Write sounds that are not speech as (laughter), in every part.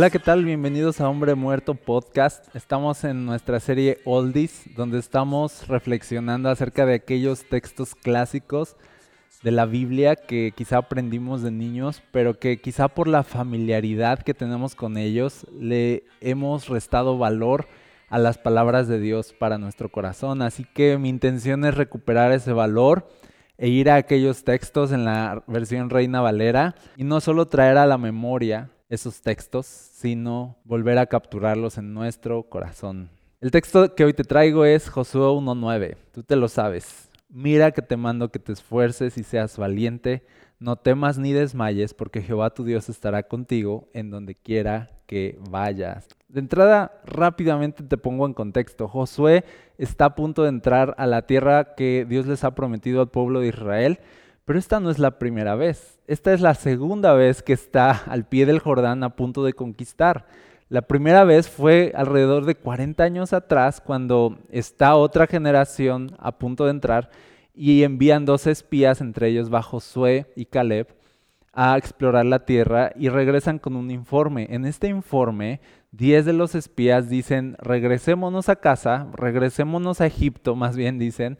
Hola, ¿qué tal? Bienvenidos a Hombre Muerto Podcast. Estamos en nuestra serie Oldies, donde estamos reflexionando acerca de aquellos textos clásicos de la Biblia que quizá aprendimos de niños, pero que quizá por la familiaridad que tenemos con ellos le hemos restado valor a las palabras de Dios para nuestro corazón. Así que mi intención es recuperar ese valor e ir a aquellos textos en la versión Reina Valera y no solo traer a la memoria esos textos, sino volver a capturarlos en nuestro corazón. El texto que hoy te traigo es Josué 1.9, tú te lo sabes. Mira que te mando que te esfuerces y seas valiente, no temas ni desmayes, porque Jehová tu Dios estará contigo en donde quiera que vayas. De entrada, rápidamente te pongo en contexto. Josué está a punto de entrar a la tierra que Dios les ha prometido al pueblo de Israel, pero esta no es la primera vez. Esta es la segunda vez que está al pie del Jordán a punto de conquistar. La primera vez fue alrededor de 40 años atrás, cuando está otra generación a punto de entrar y envían dos espías, entre ellos Josué y Caleb, a explorar la tierra y regresan con un informe. En este informe, 10 de los espías dicen, regresémonos a casa, regresémonos a Egipto, más bien dicen,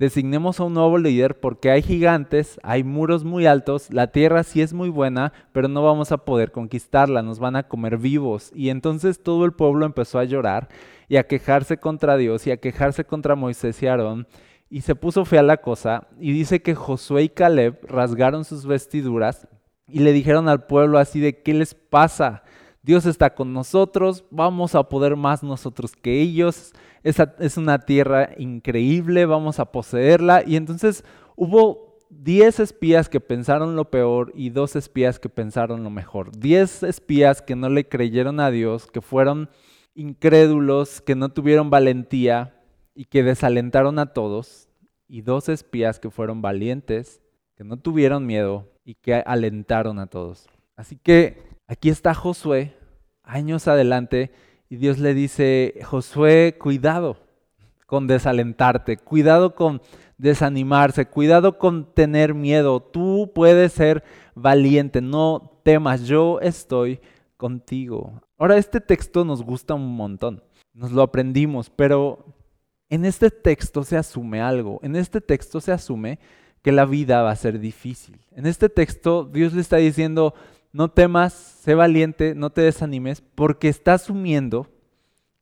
designemos a un nuevo líder porque hay gigantes, hay muros muy altos, la tierra sí es muy buena, pero no vamos a poder conquistarla, nos van a comer vivos. Y entonces todo el pueblo empezó a llorar y a quejarse contra Dios y a quejarse contra Moisés y Aarón. Y se puso fea la cosa y dice que Josué y Caleb rasgaron sus vestiduras y le dijeron al pueblo así de, ¿qué les pasa? Dios está con nosotros, vamos a poder más nosotros que ellos, Esa es una tierra increíble, vamos a poseerla. Y entonces hubo 10 espías que pensaron lo peor y dos espías que pensaron lo mejor. 10 espías que no le creyeron a Dios, que fueron incrédulos, que no tuvieron valentía y que desalentaron a todos. Y dos espías que fueron valientes, que no tuvieron miedo y que alentaron a todos. Así que aquí está Josué, años adelante, y Dios le dice, Josué, cuidado con desalentarte, cuidado con desanimarse, cuidado con tener miedo. Tú puedes ser valiente, no temas, yo estoy contigo. Ahora, este texto nos gusta un montón, nos lo aprendimos, pero en este texto se asume algo, en este texto se asume que la vida va a ser difícil. En este texto Dios le está diciendo, no temas, sé valiente, no te desanimes, porque está asumiendo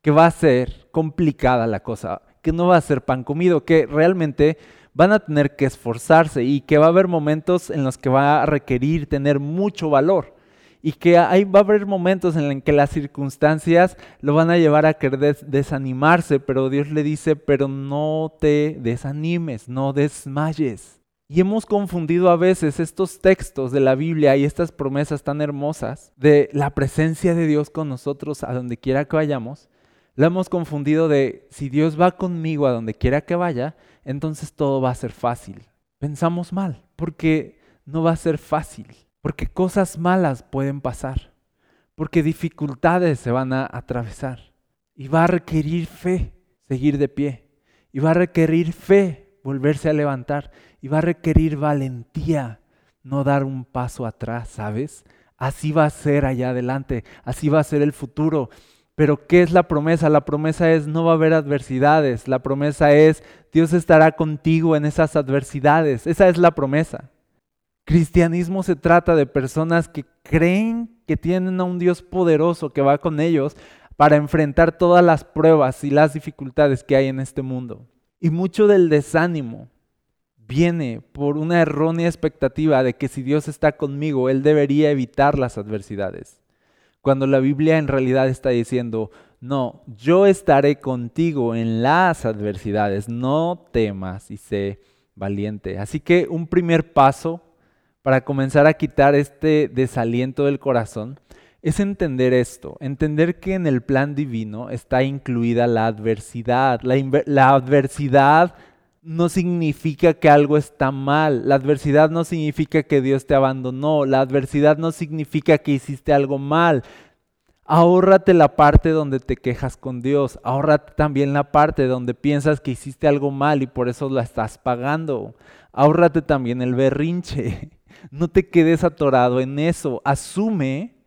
que va a ser complicada la cosa, que no va a ser pan comido, que realmente van a tener que esforzarse y que va a haber momentos en los que va a requerir tener mucho valor y que ahí va a haber momentos en los que las circunstancias lo van a llevar a querer desanimarse, pero Dios le dice, pero no te desanimes, no desmayes. Y hemos confundido a veces estos textos de la Biblia y estas promesas tan hermosas de la presencia de Dios con nosotros a donde quiera que vayamos. La hemos confundido de si Dios va conmigo a donde quiera que vaya, entonces todo va a ser fácil. Pensamos mal, porque no va a ser fácil, porque cosas malas pueden pasar, porque dificultades se van a atravesar y va a requerir fe seguir de pie y va a requerir fe volverse a levantar y va a requerir valentía, no dar un paso atrás, ¿sabes? Así va a ser allá adelante, así va a ser el futuro. Pero ¿qué es la promesa? La promesa es no va a haber adversidades, la promesa es Dios estará contigo en esas adversidades, esa es la promesa. Cristianismo se trata de personas que creen que tienen a un Dios poderoso que va con ellos para enfrentar todas las pruebas y las dificultades que hay en este mundo. Y mucho del desánimo viene por una errónea expectativa de que si Dios está conmigo, Él debería evitar las adversidades. Cuando la Biblia en realidad está diciendo, no, yo estaré contigo en las adversidades, no temas y sé valiente. Así que un primer paso para comenzar a quitar este desaliento del corazón es entender esto, entender que en el plan divino está incluida la adversidad. La, adversidad no significa que algo está mal, la adversidad no significa que Dios te abandonó, la adversidad no significa que hiciste algo mal. Ahórrate la parte donde te quejas con Dios, ahórrate también la parte donde piensas que hiciste algo mal y por eso la estás pagando. Ahórrate también el berrinche. (laughs) No te quedes atorado en eso. Asume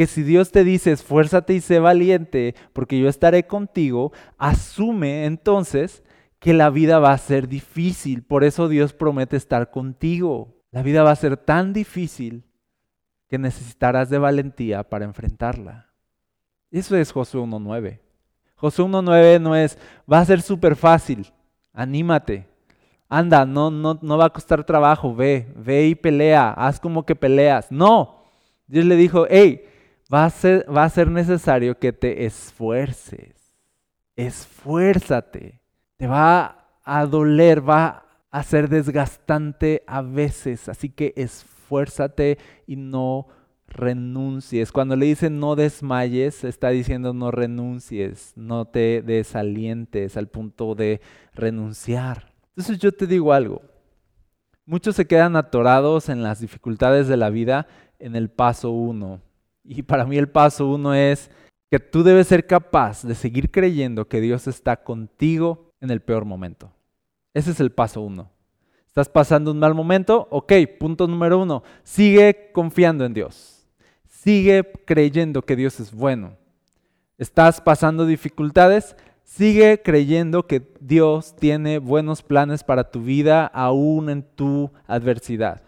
que si Dios te dice esfuérzate y sé valiente porque yo estaré contigo, asume entonces que la vida va a ser difícil. Por eso Dios promete estar contigo. La vida va a ser tan difícil que necesitarás de valentía para enfrentarla. Eso es Josué 1.9. Josué 1.9 no es, va a ser súper fácil, anímate, anda, no, no, no va a costar trabajo, ve, ve y pelea, haz como que peleas. No, Dios le dijo, hey, va a ser, va a ser necesario que te esfuerces, esfuérzate, te va a doler, va a ser desgastante a veces, así que esfuérzate y no renuncies. Cuando le dicen no desmayes, está diciendo no renuncies, no te desalientes al punto de renunciar. Entonces yo te digo algo, muchos se quedan atorados en las dificultades de la vida en el paso uno. Y para mí el paso uno es que tú debes ser capaz de seguir creyendo que Dios está contigo en el peor momento. Ese es el paso uno. ¿Estás pasando un mal momento? Ok, punto número uno. Sigue confiando en Dios. Sigue creyendo que Dios es bueno. ¿Estás pasando dificultades? Sigue creyendo que Dios tiene buenos planes para tu vida aún en tu adversidad.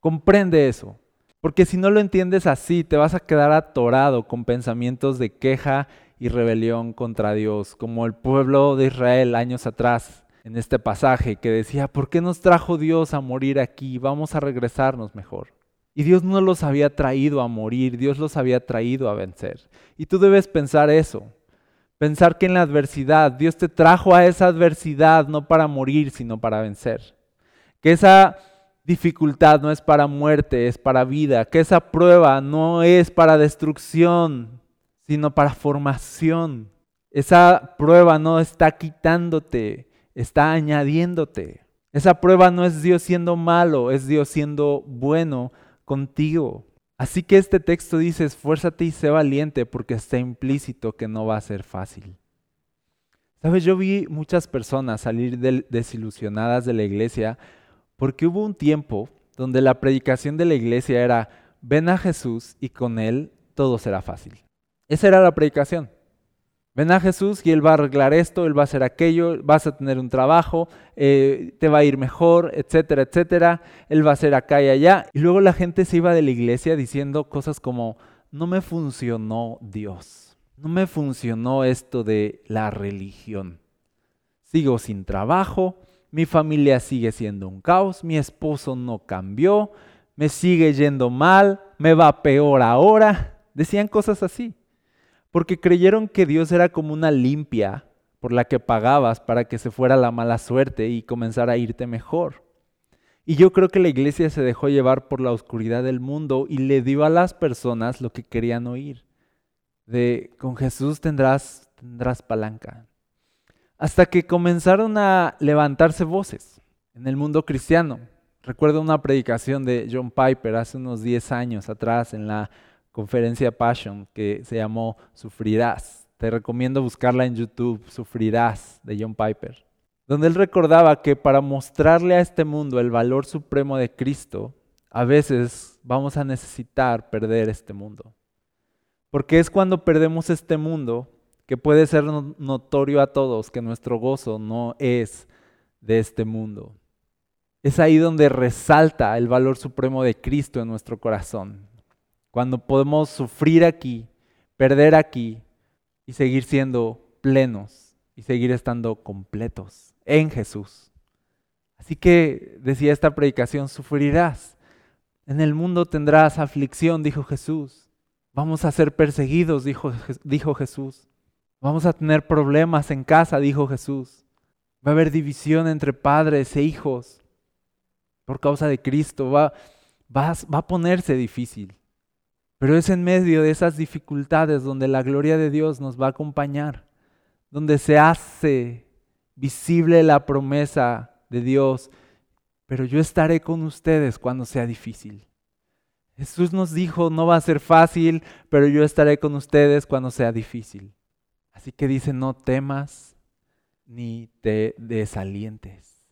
Comprende eso. Porque si no lo entiendes así, te vas a quedar atorado con pensamientos de queja y rebelión contra Dios, como el pueblo de Israel años atrás en este pasaje que decía, ¿por qué nos trajo Dios a morir aquí? Vamos a regresarnos mejor. Y Dios no los había traído a morir, Dios los había traído a vencer. Y tú debes pensar eso, pensar que en la adversidad, Dios te trajo a esa adversidad no para morir, sino para vencer. Que esa dificultad no es para muerte, es para vida. Que esa prueba no es para destrucción, sino para formación. Esa prueba no está quitándote, está añadiéndote. Esa prueba no es Dios siendo malo, es Dios siendo bueno contigo. Así que este texto dice, esfuérzate y sé valiente porque está implícito que no va a ser fácil. Sabes, yo vi muchas personas salir desilusionadas de la iglesia porque hubo un tiempo donde la predicación de la iglesia era, ven a Jesús y con Él todo será fácil. Esa era la predicación. Ven a Jesús y Él va a arreglar esto, Él va a hacer aquello, vas a tener un trabajo, eh, te va a ir mejor, etcétera, etcétera. Él va a hacer acá y allá. Y luego la gente se iba de la iglesia diciendo cosas como, no me funcionó Dios, no me funcionó esto de la religión. Sigo sin trabajo, mi familia sigue siendo un caos, mi esposo no cambió, me sigue yendo mal, me va peor ahora. Decían cosas así porque creyeron que Dios era como una limpia por la que pagabas para que se fuera la mala suerte y comenzara a irte mejor. Y yo creo que la iglesia se dejó llevar por la oscuridad del mundo y le dio a las personas lo que querían oír. De con Jesús tendrás tendrás palanca. Hasta que comenzaron a levantarse voces en el mundo cristiano. Recuerdo una predicación de John Piper hace unos 10 años atrás en la conferencia Passion que se llamó Sufrirás. Te recomiendo buscarla en YouTube, Sufrirás, de John Piper, donde él recordaba que para mostrarle a este mundo el valor supremo de Cristo, a veces vamos a necesitar perder este mundo. Porque es cuando perdemos este mundo que puede ser no- notorio a todos que nuestro gozo no es de este mundo. Es ahí donde resalta el valor supremo de Cristo en nuestro corazón. Cuando podemos sufrir aquí, perder aquí y seguir siendo plenos y seguir estando completos en Jesús. Así que decía esta predicación, sufrirás. En el mundo tendrás aflicción, dijo Jesús. Vamos a ser perseguidos, dijo, dijo Jesús. Vamos a tener problemas en casa, dijo Jesús. Va a haber división entre padres e hijos. por causa de Cristo, va, va, va a ponerse difícil. Pero es en medio de esas dificultades donde la gloria de Dios nos va a acompañar, donde se hace visible la promesa de Dios, pero yo estaré con ustedes cuando sea difícil. Jesús nos dijo, no va a ser fácil, pero yo estaré con ustedes cuando sea difícil. Así que dice, no temas ni te desalientes,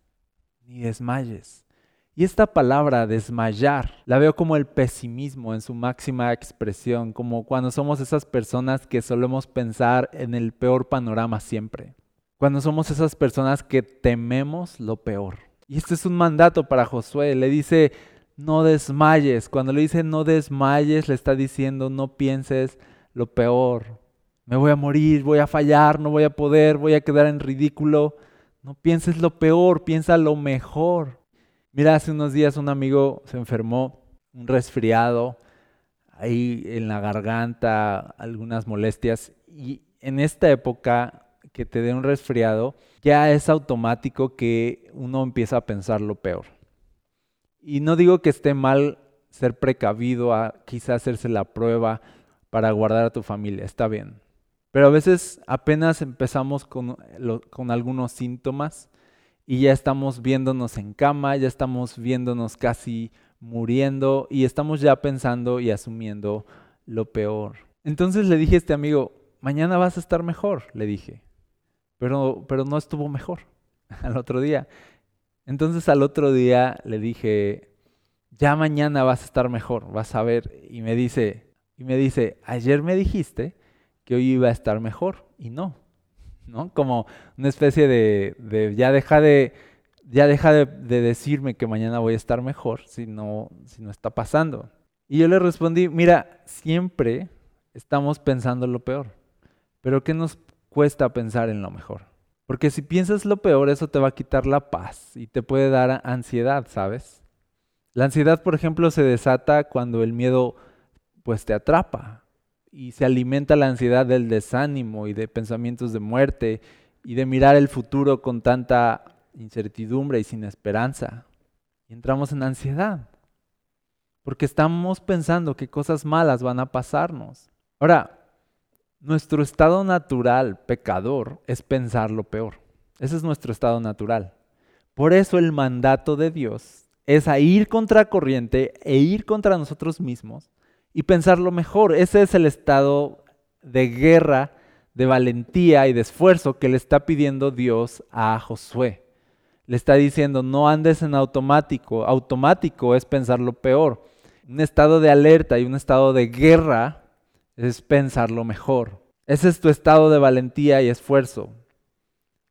ni desmayes. Y esta palabra desmayar la veo como el pesimismo en su máxima expresión, como cuando somos esas personas que solemos pensar en el peor panorama siempre, cuando somos esas personas que tememos lo peor. Y este es un mandato para Josué, le dice, no desmayes. Cuando le dice no desmayes, le está diciendo no pienses lo peor. Me voy a morir, voy a fallar, no voy a poder, voy a quedar en ridículo. No pienses lo peor, piensa lo mejor. Mira, hace unos días un amigo se enfermó, un resfriado, ahí en la garganta, algunas molestias. Y en esta época que te dé un resfriado, ya es automático que uno empieza a pensar lo peor. Y no digo que esté mal ser precavido a quizás hacerse la prueba para guardar a tu familia, está bien. Pero a veces apenas empezamos con, algunos síntomas y ya estamos viéndonos en cama, ya estamos viéndonos casi muriendo y estamos ya pensando y asumiendo lo peor. Entonces le dije a este amigo, mañana vas a estar mejor, le dije. Pero, pero no estuvo mejor (laughs) al otro día. Entonces al otro día le dije, ya mañana vas a estar mejor, vas a ver. Y me dice, y me dice, ayer me dijiste que hoy iba a estar mejor y no, ¿no? Como una especie de, ya deja de, ya deja de, de, decirme que mañana voy a estar mejor si no, si no está pasando. Y yo le respondí, mira, siempre estamos pensando lo peor, pero ¿qué nos cuesta pensar en lo mejor? Porque si piensas lo peor, eso te va a quitar la paz y te puede dar ansiedad, ¿sabes? La ansiedad, por ejemplo, se desata cuando el miedo pues te atrapa y se alimenta la ansiedad del desánimo y de pensamientos de muerte y de mirar el futuro con tanta incertidumbre y sin esperanza. Entramos en ansiedad porque estamos pensando que cosas malas van a pasarnos. Ahora, nuestro estado natural, pecador, es pensar lo peor. Ese es nuestro estado natural. Por eso el mandato de Dios es a ir contra corriente e ir contra nosotros mismos y pensar lo mejor. Ese es el estado de guerra, de valentía y de esfuerzo que le está pidiendo Dios a Josué. Le está diciendo, no andes en automático. Automático es pensar lo peor. Un estado de alerta y un estado de guerra es pensar lo mejor. Ese es tu estado de valentía y esfuerzo.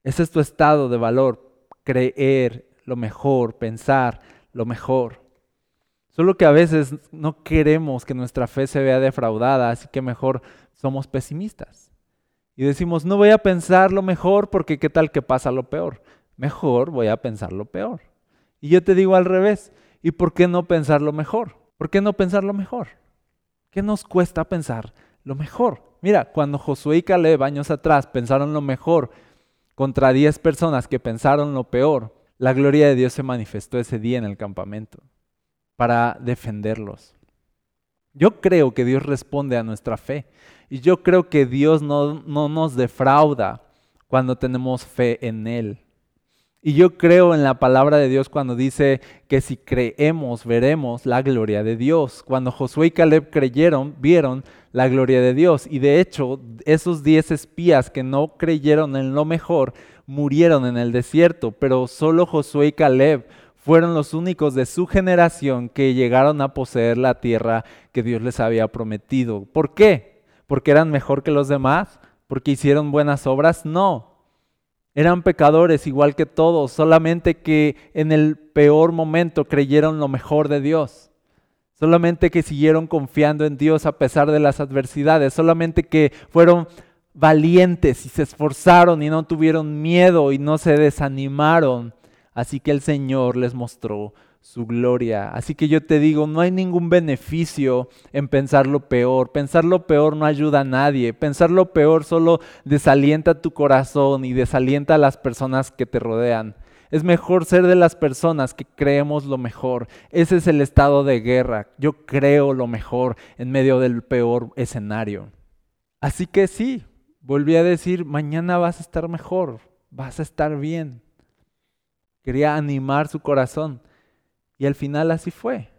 Ese es tu estado de valor, creer lo mejor, pensar lo mejor. Solo que a veces no queremos que nuestra fe se vea defraudada, así que mejor somos pesimistas. Y decimos, no voy a pensar lo mejor porque qué tal que pasa lo peor. Mejor voy a pensar lo peor. Y yo te digo al revés, ¿y por qué no pensar lo mejor? ¿Por qué no pensar lo mejor? ¿Qué nos cuesta pensar lo mejor? Mira, cuando Josué y Caleb años atrás pensaron lo mejor contra 10 personas que pensaron lo peor, la gloria de Dios se manifestó ese día en el campamento para defenderlos. Yo creo que Dios responde a nuestra fe y yo creo que Dios no, no nos defrauda cuando tenemos fe en Él. Y yo creo en la palabra de Dios cuando dice que si creemos, veremos la gloria de Dios. Cuando Josué y Caleb creyeron, vieron la gloria de Dios. Y de hecho, esos diez espías que no creyeron en lo mejor, murieron en el desierto. Pero solo Josué y Caleb fueron los únicos de su generación que llegaron a poseer la tierra que Dios les había prometido. ¿Por qué? ¿Porque eran mejor que los demás? ¿Porque hicieron buenas obras? No eran pecadores igual que todos, solamente que en el peor momento creyeron lo mejor de Dios. Solamente que siguieron confiando en Dios a pesar de las adversidades. Solamente que fueron valientes y se esforzaron y no tuvieron miedo y no se desanimaron. Así que el Señor les mostró su gloria. Así que yo te digo, no hay ningún beneficio en pensar lo peor. Pensar lo peor no ayuda a nadie. Pensar lo peor solo desalienta tu corazón y desalienta a las personas que te rodean. Es mejor ser de las personas que creemos lo mejor. Ese es el estado de guerra. Yo creo lo mejor en medio del peor escenario. Así que sí, volví a decir, mañana vas a estar mejor, vas a estar bien. Quería animar su corazón. Y al final así fue.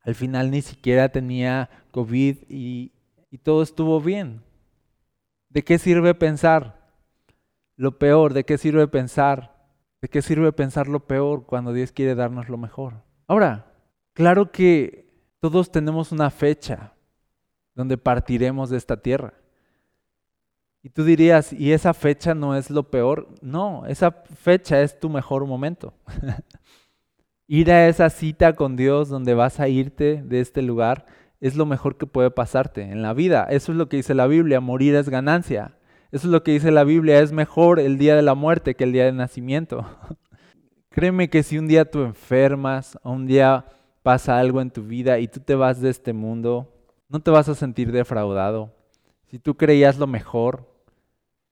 Al final ni siquiera tenía COVID y, y todo estuvo bien. ¿De qué sirve pensar lo peor? ¿De qué sirve pensar? ¿De qué sirve pensar lo peor cuando Dios quiere darnos lo mejor? Ahora, claro que todos tenemos una fecha donde partiremos de esta tierra. Y tú dirías, ¿y esa fecha no es lo peor? No, esa fecha es tu mejor momento. (laughs) Ir a esa cita con Dios donde vas a irte de este lugar es lo mejor que puede pasarte en la vida. Eso es lo que dice la Biblia, morir es ganancia. Eso es lo que dice la Biblia, es mejor el día de la muerte que el día de nacimiento. (laughs) Créeme que si un día tú enfermas, o un día pasa algo en tu vida y tú te vas de este mundo, no te vas a sentir defraudado. Si tú creías lo mejor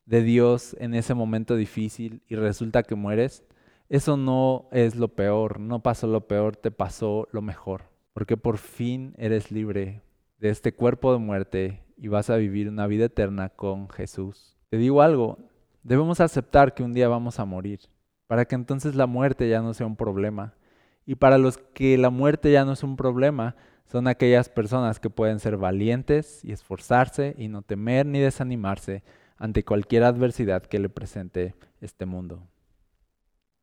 de Dios en ese momento difícil y resulta que mueres, eso no es lo peor, no pasó lo peor, te pasó lo mejor, porque por fin eres libre de este cuerpo de muerte y vas a vivir una vida eterna con Jesús. Te digo algo, debemos aceptar que un día vamos a morir, para que entonces la muerte ya no sea un problema. Y para los que la muerte ya no es un problema, son aquellas personas que pueden ser valientes y esforzarse y no temer ni desanimarse ante cualquier adversidad que le presente este mundo.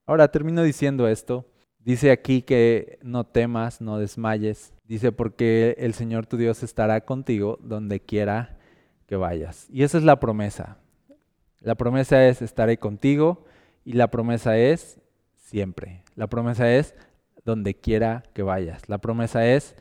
Ahora termino diciendo esto. Dice aquí que no temas, no desmayes. Dice porque el Señor tu Dios estará contigo donde quiera que vayas. Y esa es la promesa. La promesa es estaré contigo y la promesa es siempre. La promesa es donde quiera que vayas. La promesa es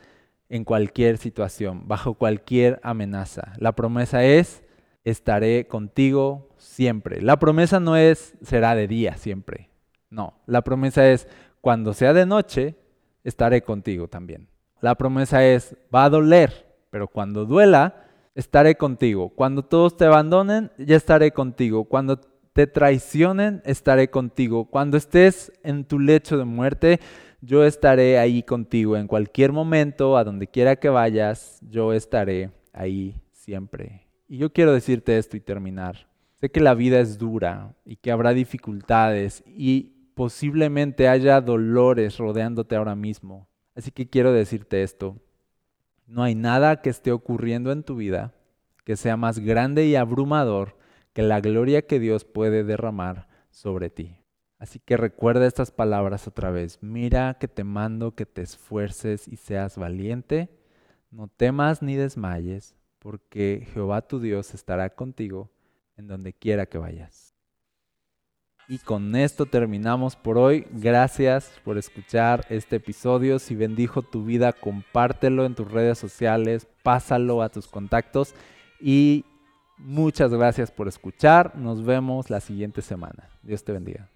en cualquier situación, bajo cualquier amenaza. La promesa es estaré contigo siempre. La promesa no es será de día siempre. No, la promesa es, cuando sea de noche, estaré contigo también. La promesa es, va a doler, pero cuando duela, estaré contigo. Cuando todos te abandonen, ya estaré contigo. Cuando te traicionen, estaré contigo. Cuando estés en tu lecho de muerte, yo estaré ahí contigo. En cualquier momento, a donde quiera que vayas, yo estaré ahí siempre. Y yo quiero decirte esto y terminar. Sé que la vida es dura y que habrá dificultades y posiblemente haya dolores rodeándote ahora mismo. Así que quiero decirte esto. No hay nada que esté ocurriendo en tu vida que sea más grande y abrumador que la gloria que Dios puede derramar sobre ti. Así que recuerda estas palabras otra vez. Mira que te mando que te esfuerces y seas valiente. No temas ni desmayes, porque Jehová tu Dios estará contigo en donde quiera que vayas. Y con esto terminamos por hoy. Gracias por escuchar este episodio. Si bendijo tu vida, compártelo en tus redes sociales, pásalo a tus contactos y muchas gracias por escuchar. Nos vemos la siguiente semana. Dios te bendiga.